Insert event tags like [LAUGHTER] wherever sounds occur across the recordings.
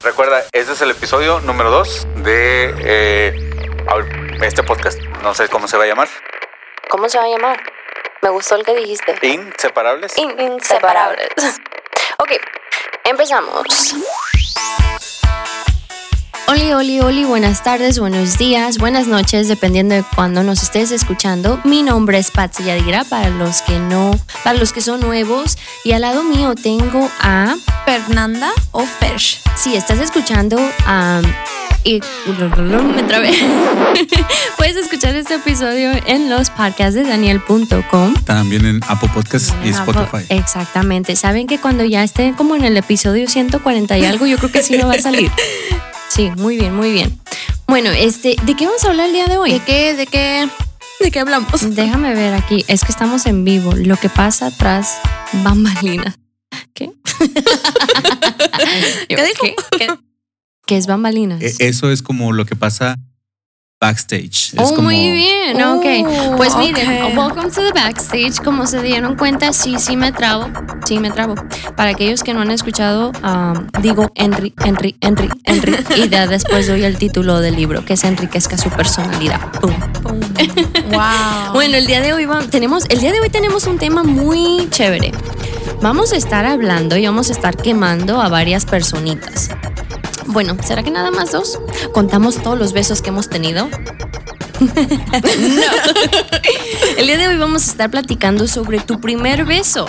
Recuerda, este es el episodio número 2 de eh, este podcast. No sé cómo se va a llamar. ¿Cómo se va a llamar? Me gustó el que dijiste. Inseparables. Inseparables. ok, empezamos. Oli, oli, oli, buenas tardes, buenos días, buenas noches, dependiendo de cuándo nos estés escuchando. Mi nombre es Patsy Yadira, para los que no, para los que son nuevos. Y al lado mío tengo a Fernanda o Fersh. Si estás escuchando a... y me trabé. [LAUGHS] Puedes escuchar este episodio en los podcasts de daniel.com. También en Apple Podcasts y Spotify. Exactamente. Saben que cuando ya esté como en el episodio 140 y algo, yo creo que sí no va a salir. [LAUGHS] Sí, muy bien, muy bien. Bueno, este, ¿de qué vamos a hablar el día de hoy? ¿De qué, de qué, de qué hablamos? [LAUGHS] Déjame ver aquí. Es que estamos en vivo. Lo que pasa tras bambalinas. ¿Qué? [LAUGHS] ¿Qué dijo? ¿Qué? ¿Qué es bambalinas? E, eso es como lo que pasa backstage. oh, como, muy bien, Oh, ok. Pues miren, welcome to the backstage. Como se dieron cuenta, sí, sí me trabo, sí me trabo. Para aquellos que no han escuchado, um, digo Henry, Henry, Henry, Henry. Y ya [LAUGHS] después doy el título del libro, que es Enriquezca su personalidad. Pum. [LAUGHS] wow. Bueno, el día de hoy va- tenemos, el día de hoy tenemos un tema muy chévere. Vamos a estar hablando y vamos a estar quemando a varias personitas. Bueno, ¿será que nada más dos? ¿Contamos todos los besos que hemos tenido? [LAUGHS] no. [LAUGHS] El día de hoy vamos a estar platicando sobre tu primer beso.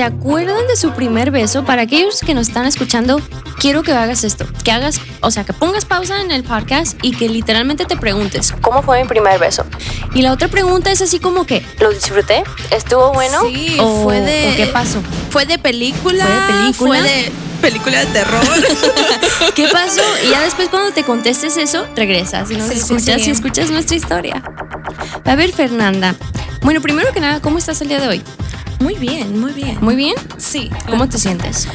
¿Se acuerdan de su primer beso? Para aquellos que nos están escuchando, quiero que hagas esto, que hagas, o sea, que pongas pausa en el podcast y que literalmente te preguntes, ¿cómo fue mi primer beso? Y la otra pregunta es así como que, ¿lo disfruté? ¿Estuvo bueno? Sí, ¿O- fue de- o ¿Qué pasó? Fue de película. ¿Fue de película? Fue de película de terror. [LAUGHS] ¿Qué pasó? Y ya después cuando te contestes eso, regresas y nos Sí, sí, escuchas sí. y escuchas nuestra historia. A ver, Fernanda. Bueno, primero que nada, ¿cómo estás el día de hoy? Muy bien, muy bien. ¿Muy bien? Sí. ¿Cómo te sientes?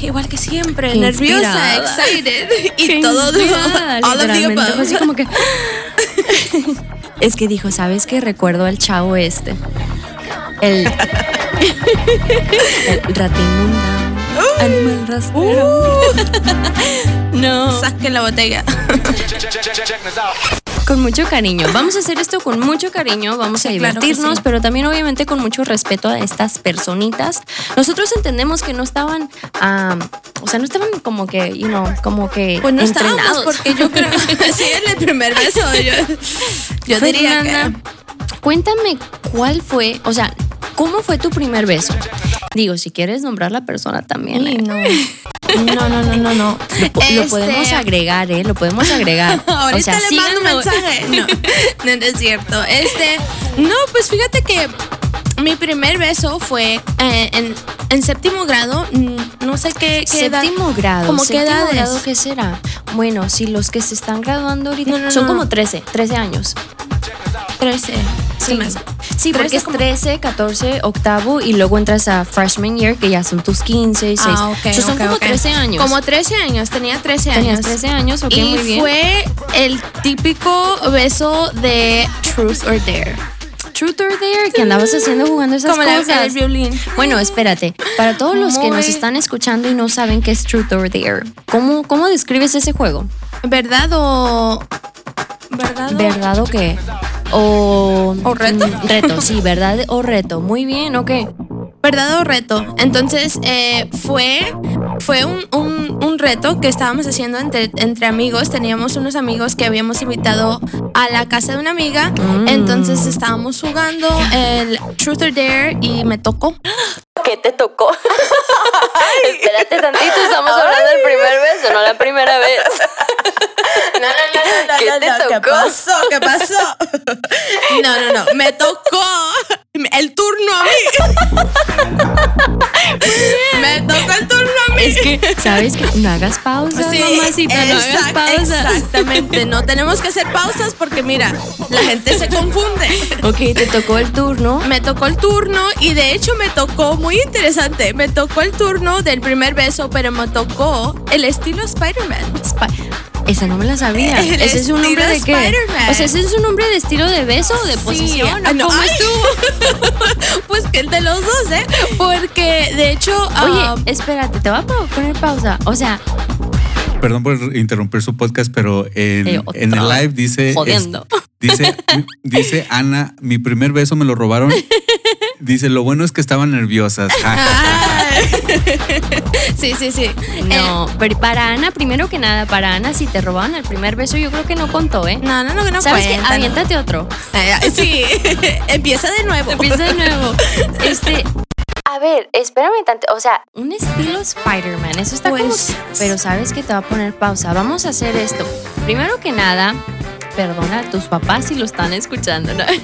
Igual que siempre, Qué inspirada. excited [LAUGHS] y Qué todo. [LAUGHS] all of the literalmente. above. Así como que. [LAUGHS] es que dijo, ¿sabes qué? Recuerdo al chavo este. El. el ratimunda. Animal rastrero. no. Saque la botella. Con mucho cariño. Vamos a hacer esto con mucho cariño, vamos a Sí, claro divertirnos, sí. pero también obviamente con mucho respeto a estas personitas. Nosotros entendemos que no estaban, ah, o sea, no estaban como que, you know, como que Pues no entrenados. porque yo creo [LAUGHS] que sí, en el primer beso. Yo, yo diría Fernanda, que. cuéntame cuál fue, o sea, ¿cómo fue tu primer beso? Digo, si quieres nombrar la persona también. Uy, ¿eh? no. [LAUGHS] No, no, no, no, no. Lo Este, podemos agregar, ¿eh? Lo podemos agregar. [LAUGHS] Ahorita o sea, le mando un mensaje. [LAUGHS] No, no, no es cierto. Este, no, pues fíjate que mi primer beso fue eh, en, en séptimo grado. mm, No sé qué, qué edad. Séptimo grado. ¿Cómo qué séptimo edad es? grado qué será? Bueno, si los que se están graduando ahorita No, no, son no. como 13, 13 años. 13. Sí. Sí, porque 13 es como- 13, 14, octavo y luego entras a freshman year que ya son tus 15, 16. Ah, ok. So, son ok, como ok. 13 años. Como 13 años, tenía 13 Tenías años. 13 años, ok, y muy bien. fue el típico beso de Truth or Dare. Truth or Dare, que andabas haciendo jugando esas Como la cosas. del violín. Bueno, espérate. Para todos los que nos Muy- están escuchando y no saben qué es Truth or Dare, ¿cómo, cómo describes ese juego? ¿Verdad o.? ¿Verdad o.? ¿Verdad o qué? O, ¿O reto? Mm, reto, sí, verdad o reto. Muy bien, ok. ¿Verdad o reto? Entonces eh, fue, fue un, un- un reto que estábamos haciendo entre, entre amigos. Teníamos unos amigos que habíamos invitado a la casa de una amiga. Mm. Entonces estábamos jugando el Truth or Dare y me tocó. ¿Qué te tocó? [LAUGHS] Espérate tantito, estamos hablando del primer beso, no la primera vez. [LAUGHS] No, no, no, no, ¿Qué no, te no, ¿Qué tocó? pasó? ¿Qué pasó? [LAUGHS] No, no, no. Me tocó el turno a mí. Que ¿Sabes qué? No hagas pausa, Sí, mamacita, no hagas exact- pausa. Exactamente, no tenemos que hacer pausas porque mira, la gente se confunde. Ok, te tocó el turno. Me tocó el turno y de hecho me tocó, muy interesante, me tocó el turno del primer beso, pero me tocó el estilo Spider-Man. Spa- Esa no me la sabía. [LAUGHS] El ¿Ese es un nombre de estilo qué? O sea, ¿ese es un nombre de estilo de beso o de posición? Ah, ¿O no, cómo ay. estuvo? [LAUGHS] Pues que de los dos, ¿eh? Porque de hecho... Oye, um, espérate, te voy a poner pausa. O sea, Perdón por interrumpir su podcast, pero en, Eh, en el live dice. Jodiendo. es- dice, dice Ana, mi primer beso me lo robaron. [LAUGHS] Dice, lo bueno es que estaban nerviosas. [LAUGHS] Sí, sí, sí. no. pero para Ana, primero que nada, para Ana, si te robaron el primer beso, yo creo que no contó, ¿eh? Eh, no, no, no, no ¿Sabes qué? cuenta, no. Aviéntate otro. Eh, sí, [LAUGHS] empieza de nuevo. Empieza de nuevo. [LAUGHS] Este. A ver, espérame tanto. O sea, un estilo Spider-Man. Eso está como. Pues- Pero sabes que te va a poner pausa. Vamos a hacer esto. Primero que nada, perdona a tus papás si lo están escuchando, ¿no? [LAUGHS]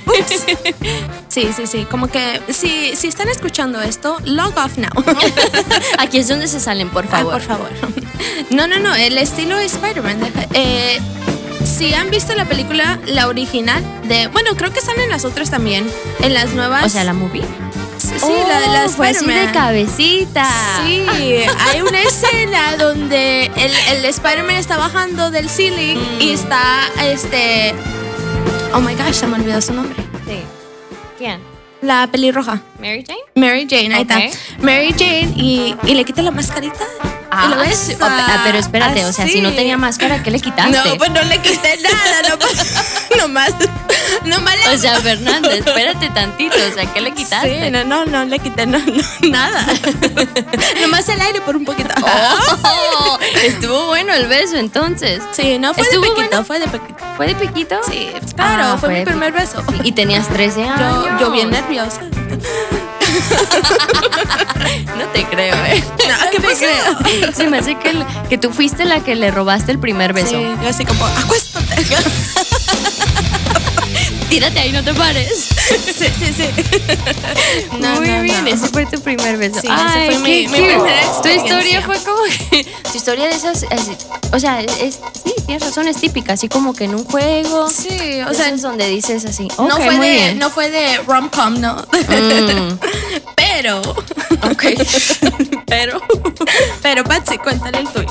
Sí, sí, sí. Como que si, si están escuchando esto, log off now. [LAUGHS] Aquí es donde se salen, por Ay, favor. por favor. [LAUGHS] No, no, no. El estilo Spider-Man. deja- Eh, si han visto la película, la original de. Bueno, creo que están en las otras también. En las nuevas. O sea, la movie. Sí, la de Oh, fue así de cabecita. Sí, hay una [LAUGHS] escena donde el, el Spider-Man está bajando del ceiling Mm. y está este. Oh my gosh, se me olvidó su nombre. Sí. ¿Quién? La pelirroja. ¿Mary Jane? Mary Jane, ahí está. Mary Jane y, y le quita la mascarita. Lo besa. sí. Ah, pero espérate, o sea, si no Así. tenía máscara, ¿qué le quitaste? No, pues no le quité nada, nomás. [LAUGHS] nomás, nomás le O sea, Fernanda, espérate tantito, o sea, ¿qué le quitaste? Sí, no, no, no le quité no, no, [LAUGHS] nada. [LAUGHS] nomás el aire por un poquito. Oh, estuvo bueno el beso entonces. Sí, no fue de ¿Estuvo pequito, bueno? fue de pequito. ¿Fue de piquito? Sí, claro, Ah, fue mi primer beso. Y tenías 13 años. Yo, yo bien nerviosa. [LAUGHS] ¿qué. Se me hace que, el- que tú fuiste la que le robaste el primer beso. Sí, yo así como, acuéstate. [LAUGHS] Tírate ahí, no te pares. [LAUGHS] Sí, sí, sí. No, Muy no, bien, no. ese fue tu primer beso. Sí, ese fue mi- qué mi cute. primera Tu historia fue como que. Tu historia de esas. así, o sea, es, sí, tienes razón, es típica, así como que en un juego. Sí, o sea, es donde dices así. no fue de, bien. no fue de rom-com, no. Mm, Pero, [LAUGHS] ok. [LAUGHS] pero, pero Patsy, cuéntale el tuyo.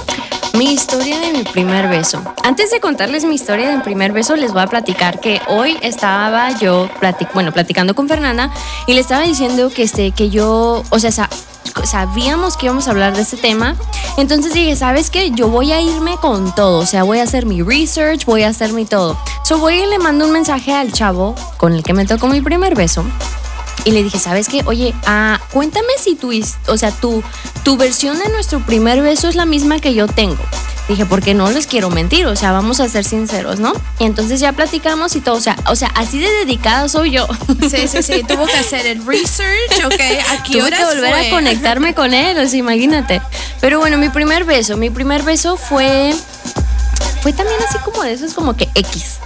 Mi historia de mi primer beso. Antes de contarles mi historia de mi primer beso, les voy a platicar que hoy estaba yo, platic bueno, platicando con Fernanda y le estaba diciendo que, este, que yo, o sea, sa- sabíamos que íbamos a hablar de este tema. Entonces dije, ¿sabes qué? Yo voy a irme con todo. O sea, voy a hacer mi research, voy a hacer mi todo. So voy y le mando un mensaje al chavo con el que me tocó mi primer beso. Y le dije, ¿sabes qué? Oye, ah, cuéntame si tu, o sea, tu, tu versión de nuestro primer beso es la misma que yo tengo. Dije, porque no les quiero mentir, o sea, vamos a ser sinceros, ¿no? Y entonces ya platicamos y todo, o sea, o sea, así de dedicada soy yo. Sí, sí, sí, tuvo que hacer el research, ok. ¿A qué [LAUGHS] Tuve que volver fue? a conectarme con él, o sea, imagínate. Pero bueno, mi primer beso, mi primer beso fue fue también así como de esos como que X.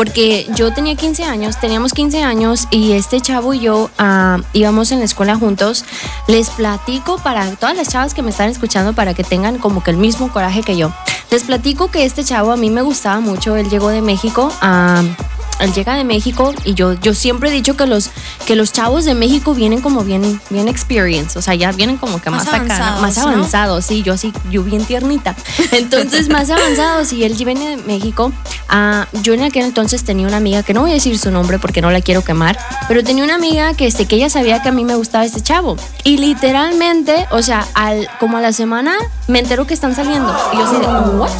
Porque yo tenía 15 años, teníamos 15 años y este chavo y yo ah, íbamos en la escuela juntos. Les platico para todas las chavas que me están escuchando para que tengan como que el mismo coraje que yo. Les platico que este chavo a mí me gustaba mucho. Él llegó de México a él llega de México y yo, yo siempre he dicho que los, que los chavos de México vienen como bien, bien experienced, o sea, ya vienen como que más, Más acá, ¿no? avanzados, más ¿no? avanzados, sí, yo así, yo bien tiernita. Entonces, más avanzados, y él viene de México. Ah, yo en aquel entonces tenía una amiga, que no voy a decir su nombre porque no la quiero quemar, pero tenía una amiga que, este, que ella sabía que a mí me gustaba este chavo. Y literalmente, o sea, al, como a la semana me entero que están saliendo. Y yo así de, ¿what?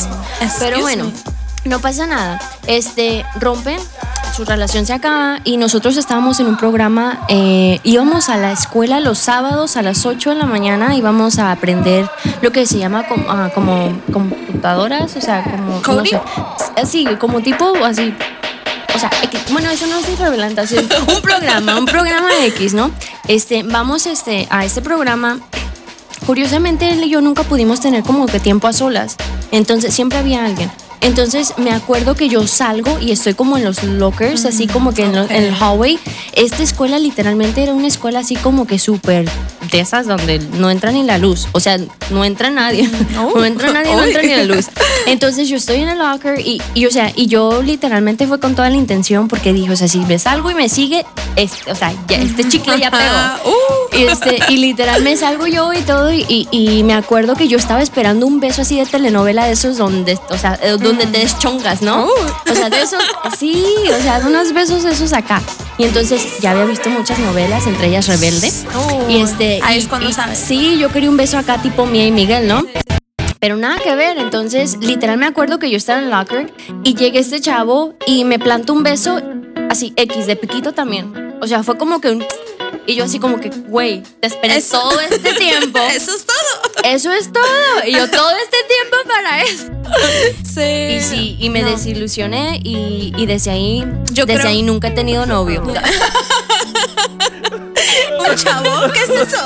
Pero Excuse bueno. me. No pasa nada. Este, rompen, su relación se acaba y nosotros estábamos en un programa, eh, íbamos a la escuela los sábados a las 8 de la mañana, íbamos a aprender lo que se llama com- ah, como, computadoras, o sea, como... No sé, así, como tipo, así... O sea, bueno, eso no es un [LAUGHS] programa, un programa X, ¿no? Este, vamos este, a este programa Curiosamente, él y yo nunca pudimos tener como que tiempo a solas. Entonces, siempre había alguien. Entonces me acuerdo que yo salgo y estoy como en los lockers, así como que en, el hallway. Esta escuela literalmente era una escuela así como que súper de esas donde no entra ni la luz. O sea, no entra nadie. [LAUGHS] [LAUGHS] No entra nadie, no entra ni la luz. Entonces yo estoy en el locker y, y, o sea, y yo literalmente fue con toda la intención porque dije, o sea, si ves algo y me sigue, este, o sea, ya, este chicle ya pegó. Uh. Y, este, y literal me salgo yo y todo y, y- me acuerdo que yo estaba esperando un beso así de telenovela de esos donde, o sea, eh, donde te deschongas, ¿no? Uh. O sea, de esos, sí, o sea, de unos besos esos acá. Y entonces ya había visto muchas novelas, entre ellas Rebelde. Oh, y este, ahí es cuando y- sabes. Sí, yo quería un beso acá tipo Mía y Miguel, ¿no? Pero nada que ver, entonces literal me acuerdo que yo estaba en el locker y llegué este chavo y me plantó un beso así X de piquito también. O sea, fue como que un y yo así como que, güey, te esperé Eso- todo este [LAUGHS] tiempo. Eso es todo. Eso es todo. Y yo todo este tiempo para eso. Sí. Y sí, y me No. desilusioné y, y desde ahí, Yo desde creo- ahí nunca he tenido novio. [LAUGHS] Un chavo, ¿qué es eso?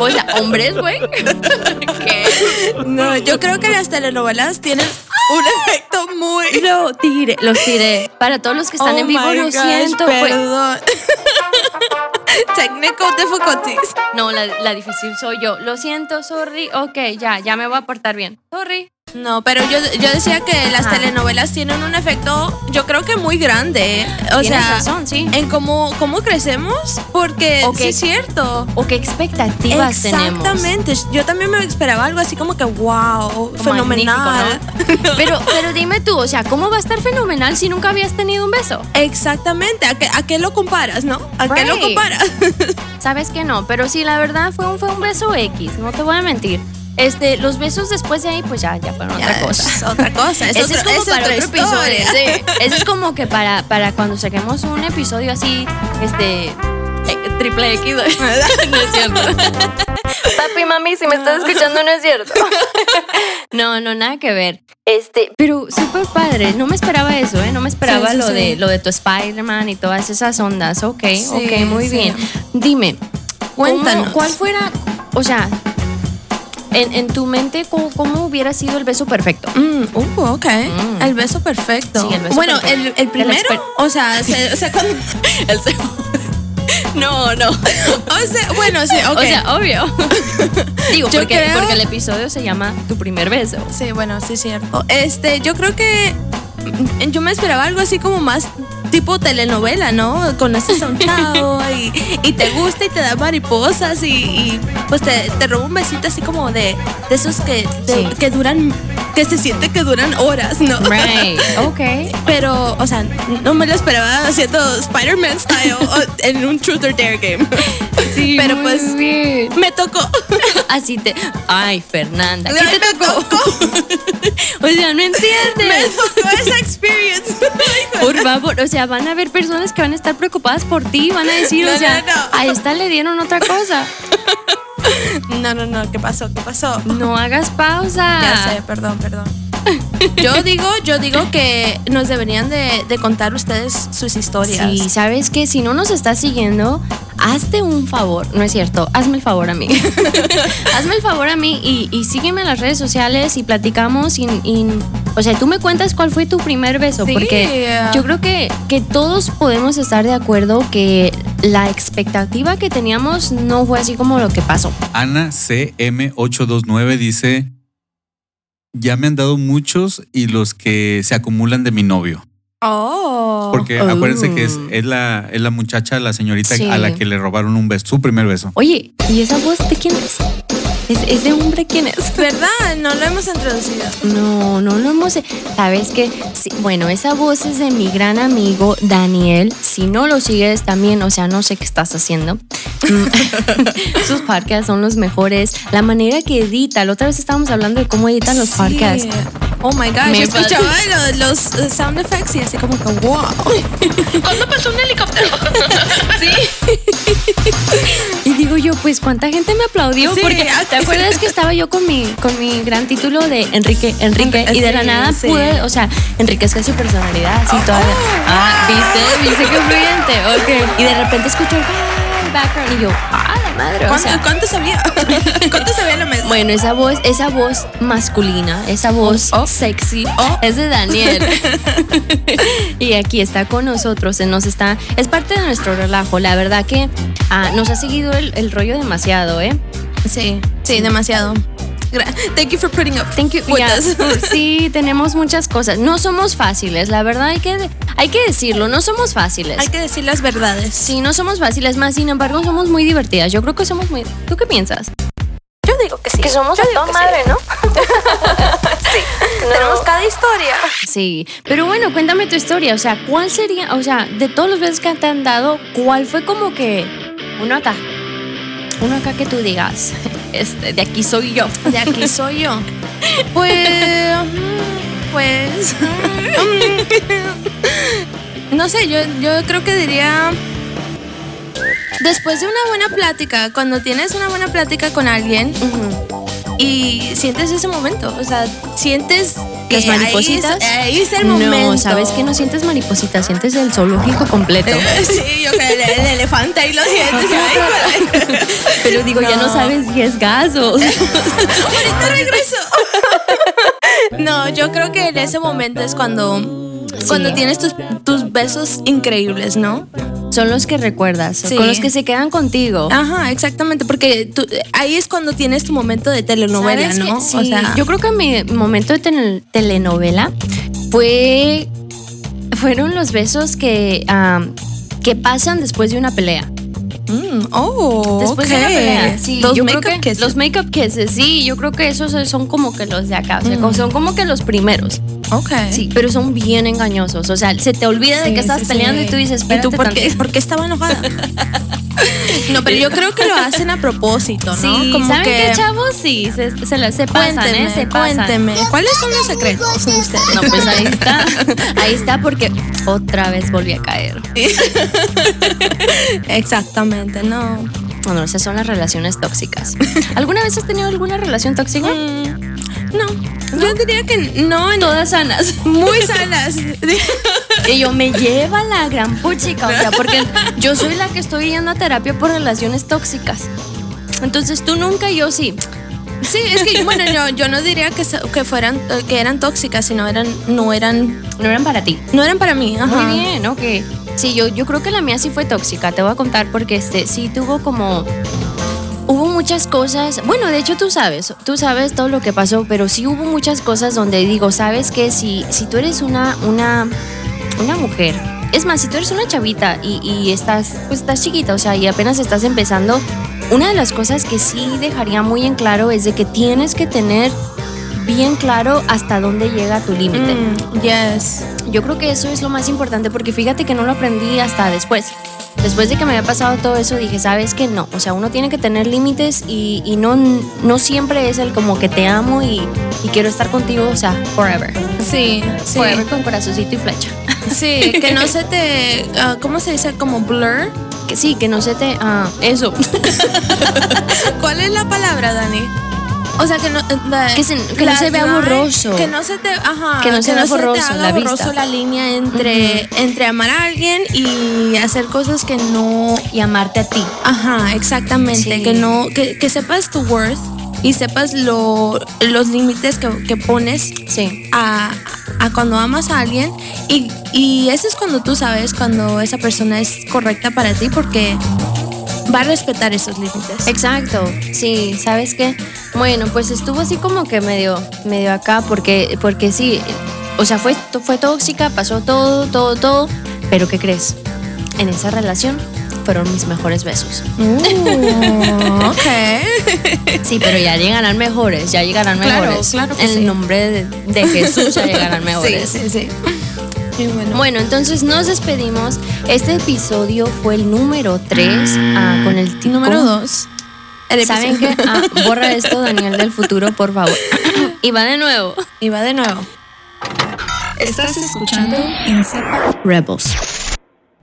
O sea, hombres, güey. ¿Qué? No, yo creo que las telenovelas tienen un efecto muy. Lo tiré, los tiré. Para todos los que están Oh en vivo, lo gosh, siento. fue- Perdón. Technical difficulties. No, la, la difícil soy yo. Lo siento, sorry. Ok, ya, ya me voy a portar bien. Sorry. No, pero yo, yo decía que las Ajá. telenovelas tienen un efecto, yo creo que muy grande. O Tienes sea, razón, sí. en cómo, cómo crecemos, porque sí es cierto. ¿O qué expectativas tenemos? Exactamente. Yo también me esperaba algo así como que, wow, fenomenal. ¿no? [LAUGHS] Pero, pero dime tú, o sea, ¿cómo va a estar fenomenal si nunca habías tenido un beso? Exactamente. ¿A qué, ¿A qué lo comparas, no? ¿A qué lo comparas? [LAUGHS] Sabes que no, pero sí, la verdad fue un, fue un beso X, no te voy a mentir. Este, los besos después de ahí, pues ya, ya fueron Ya otra cosa. Es otra cosa. Es, [LAUGHS] Ese otro- es como es para otra otro episodio. sí. [LAUGHS] Ese es como que para, para cuando saquemos un episodio así, este, eh, triple X. [LAUGHS] no es cierto. Papi, mami, si me estás escuchando, no es cierto. no, no, nada que ver. Este, pero súper padre. No me esperaba eso, ¿eh? No me esperaba Sí, sí, lo. De, lo de tu Spider-Man y todas esas ondas. Ok, ok, muy bien. Dime, ¿cómo- Cuéntanos. ¿cuál fuera, o sea, en, en tu mente, ¿cómo, cómo hubiera sido el beso perfecto? Mm, uh, ok. Mm. El beso perfecto. Sí, el beso bueno, perfecto. el, el primero, o sea, [LAUGHS] se- o sea, cuando- [LAUGHS] El segundo. [LAUGHS] No, no. o sea, bueno, sí, ok. O sea, obvio. Digo, Yo porque, creo- porque el episodio se llama Tu primer beso. sí, bueno, sí, cierto. Este, yo creo que yo me esperaba algo así como más tipo telenovela, ¿no? Conoces a un chavo y, y te gusta y te da mariposas y, y, pues te, te roba un besito así como de, de esos que, de- Sí. que duran, que se siente que duran horas, ¿no? Right. Ok. [LAUGHS] Pero, o sea, no me lo esperaba haciendo Spider-Man style en un Truth or Dare game. Sí, [LAUGHS] Pero muy pues bien. me tocó. [LAUGHS] Así te. Ay, Fernanda. ¿Qué Ay, te me tocó? o sea, no Me entiendes. tocó esa experience. Por favor, o sea, van a haber personas que van a estar preocupadas por ti, van a decir, No, o sea, no, no. a esta le dieron otra cosa. [LAUGHS] No, no, no, ¿qué pasó? ¿Qué pasó? No hagas [LAUGHS] pausa. Ya sé, perdón, perdón. [LAUGHS] Yo digo, yo digo que nos deberían de, de contar ustedes sus historias. Sí, sabes que si no nos estás siguiendo, hazte un favor. No es cierto, hazme el favor a mí. [LAUGHS] hazme el favor a mí y, y sígueme en las redes sociales y platicamos. Y, y- o sea, tú me cuentas cuál fue tu primer beso, Sí. porque yo creo que, que todos podemos estar de acuerdo que la expectativa que teníamos no fue así como lo que pasó. Ana CM829 dice: Ya me han dado muchos y los que se acumulan de mi novio. Oh. Porque Oh. acuérdense que es, es la, es la muchacha, la señorita Sí. a la que le robaron un beso, su primer beso. Oye, ¿y esa voz de quién es? ¿Es, es de hombre quién es? [LAUGHS] ¿Verdad? No lo hemos introducido. No, no lo hemos. ¿Sabes qué? Sí, bueno, esa voz es de mi gran amigo Daniel. Si no lo sigues también, o sea, no sé qué estás haciendo. Mm, [LAUGHS] Sus podcasts son los mejores. La manera que edita, la otra vez estábamos hablando de cómo editan los Sí. podcasts. Oh my gosh, Me yo escuchaba lo- los, eh, sound effects y así como que wow. [LAUGHS] ¿Cuándo pasó un helicóptero? sí. y digo yo, pues, ¿cuánta gente me aplaudió? Sí, Porque ¿te acuerdas que estaba yo con mi, con mi gran título de Enrique, Enrique? Y de la nada sí. pude, o sea, enriquezca su personalidad, así toda. Ah, ¿viste? ¿Viste qué fluyente? Ok. Y de repente escucho, el background. Y yo, ah, la madre. O ¿Cuánto, sea, cuánto sabía? [LAUGHS] ¿Cuánto sabía la mesa? bueno, esa voz, esa voz masculina, esa voz Oh. sexy, Oh. es de Daniel. [LAUGHS] y aquí está con nosotros, nos está, es parte de nuestro relajo. La verdad que ah, nos ha seguido el, el rollo demasiado, ¿eh? Sí, sí, demasiado. Thank you for putting up Thank you. with Ya, us. [LAUGHS] sí, tenemos muchas cosas. No somos fáciles, la verdad hay que, hay que decirlo, no somos fáciles. Hay que decir las verdades. Sí, no somos fáciles, más sin embargo somos muy divertidas. Yo creo que somos muy... ¿Tú qué piensas? Yo digo que sí. Que somos Yo a toda madre, [LAUGHS] sí. ¿no? Sí. Tenemos cada historia. Sí, pero bueno, cuéntame tu historia. O sea, ¿cuál sería, o sea, de todos los besos que te han dado, cuál fue como que uno acá? Uno acá que tú digas, [LAUGHS] este, de aquí soy yo. De aquí soy yo. [LAUGHS] Pues. mm, Pues. mm, No sé, yo, yo creo que diría. Después de una buena plática, cuando tienes una buena plática con alguien y sientes ese momento, o sea, sientes que Las maripositas. Ahí es, ahí es el momento. No, sabes que no sientes maripositas, sientes el zoológico completo. [LAUGHS] Sí, yo que el, el elefante ahí lo [LAUGHS] sientes. [LAUGHS] Pero digo, ya no sabes si es gas o... Ahorita regreso. No, yo creo que en ese momento es cuando. Cuando tienes tus, tus besos increíbles, ¿no? Son los que recuerdas, Sí. con los que se quedan contigo. Ajá, exactamente, porque tú- ahí es cuando tienes tu momento de telenovela, ¿Sabes ¿no? Sí, yo creo que mi momento de tel- telenovela fue fueron los besos que que pasan después de una pelea. Mm, oh, Después de ok. una pelea. Sí, Los make-up que kisses. los make-up kisses, sí, yo creo que esos son como que los de acá, o sea, Mm. son como que los primeros. Ok. Sí, pero son bien engañosos, o sea, se te olvida de que estás sí, peleando y tú dices, ¿Y tú por qué, tantito". por qué estaba enojada? [LAUGHS] no, pero yo creo que lo hacen a propósito, ¿no? Sí, Como ¿saben que, qué, chavos? Sí, se, se, la- se pasan, Cuénteme, ¿eh? Se pasan. cuénteme. ¿Cuáles son los secretos de ustedes? No, pues ahí está. Ahí está porque otra vez volví a caer. [LAUGHS] Exactamente, no. Bueno, esas son las relaciones tóxicas. [LAUGHS] ¿Alguna vez has tenido alguna relación tóxica? Mm, no, yo diría que no en Todas sanas. [LAUGHS] muy sanas. Y yo me lleva la gran puchica, o sea, porque yo soy la que estoy yendo a terapia por relaciones tóxicas. Entonces tú nunca y yo sí. Sí, es que bueno, yo, yo no diría que, que fueran que eran tóxicas, sino eran no eran No eran para ti. no eran para mí. Ajá. Muy bien, ok. Sí, yo, yo creo que la mía sí fue tóxica. Te voy a contar porque este sí tuvo como. Hubo muchas cosas. Bueno, de hecho tú sabes, tú sabes todo lo que pasó, pero sí hubo muchas cosas donde digo, sabes que si, si tú eres una, una, una mujer. Es más, si tú eres una chavita y, y estás, pues estás chiquita, o sea, y apenas estás empezando, una de las cosas que sí dejaría muy en claro es de que tienes que tener bien claro hasta dónde llega tu límite. Mm, yes. Yo creo que eso es lo más importante porque fíjate que no lo aprendí hasta después. Después de que me había pasado todo eso, dije, ¿sabes qué? No, o sea, uno tiene que tener límites y, y no, no siempre es el como que te amo y, y quiero estar contigo, o sea, forever. Sí, sí. Forever con corazoncito y flecha. [LAUGHS] Sí, que no se te ah, ¿cómo se dice? como blur. Que sí, que no se te... Ah, eso. [LAUGHS] ¿Cuál es la palabra, Dani? O sea, que no, la- Que se- que no se vea borroso. Que no se te, ajá, Que no se vea borroso, te haga la borroso la línea entre, entre amar a alguien y hacer cosas que no. y amarte a ti. Ajá, exactamente. Sí. Que no, que, que sepas tu worth y sepas lo, los límites que, que pones Sí. a, a cuando amas a alguien y, y eso es cuando tú sabes cuando esa persona es correcta para ti porque va a respetar esos límites. Exacto, sí, ¿sabes qué? Bueno, pues estuvo así como que medio, medio acá, porque, porque sí, o sea, fue, fue tóxica, pasó todo, todo, todo, pero ¿qué crees? En esa relación fueron mis mejores besos. Uh, ok. [LAUGHS] Sí, pero ya llegarán mejores, ya llegarán mejores. Claro, En el nombre de, Jesús ya llegarán [LAUGHS] mejores. Sí, sí, sí. Bueno. bueno. entonces nos despedimos. Este episodio fue el número 3 ah, con el título. Número 2. ¿Saben qué? Ah, borra esto, Daniel del futuro, por favor. y va de nuevo. Y va de nuevo. Estás escuchando Insepa Rebels.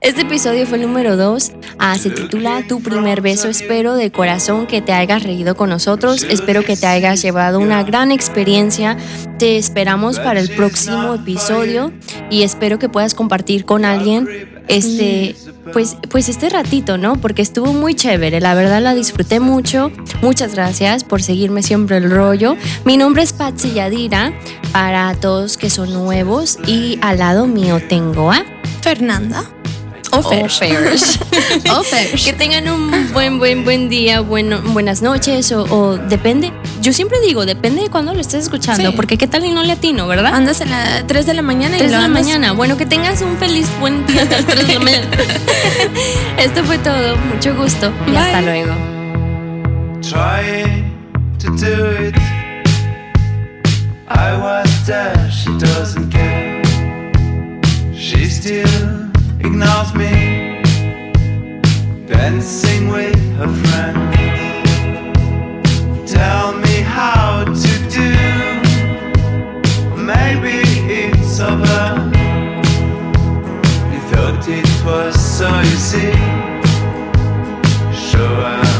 Este episodio fue el número 2. se titula Tu primer beso. Espero de corazón que te hayas reído con nosotros. Espero que te hayas llevado una gran experiencia. Te esperamos para el próximo episodio y espero que puedas compartir con alguien este, pues, pues este ratito, ¿no? Porque estuvo muy chévere, la verdad la disfruté mucho. Muchas gracias por seguirme siempre el rollo. Mi nombre es Patsy Yadira, para todos que son nuevos y al lado mío tengo a Fernanda. O Fairs. O Fairs. [LAUGHS] Que tengan un buen, buen, buen día, bueno, buenas noches o, o depende. Yo siempre digo, depende de cuándo lo estés escuchando, Sí. porque qué tal y no le atino, ¿verdad? Andas a las 3 de la mañana y 3 de la andas- mañana. Bueno, que tengas un feliz buen día hasta las 3 de la [LAUGHS] mañana. Esto fue todo. Mucho gusto. Y Bye. hasta luego. trying to do it. I was there, she doesn't care. She still ignores me, dancing with her friends. Tell me was so easy. Show her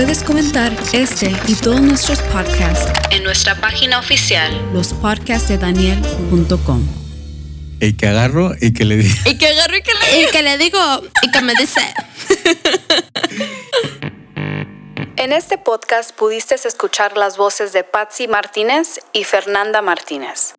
Puedes comentar este y todos nuestros podcasts en nuestra página oficial lospodcastsdedaniel.com. Y que agarro y que le digo. Y que agarro y que le... Y que le digo, y que me dice. En este podcast pudiste escuchar las voces de Patsy Martínez y Fernanda Martínez.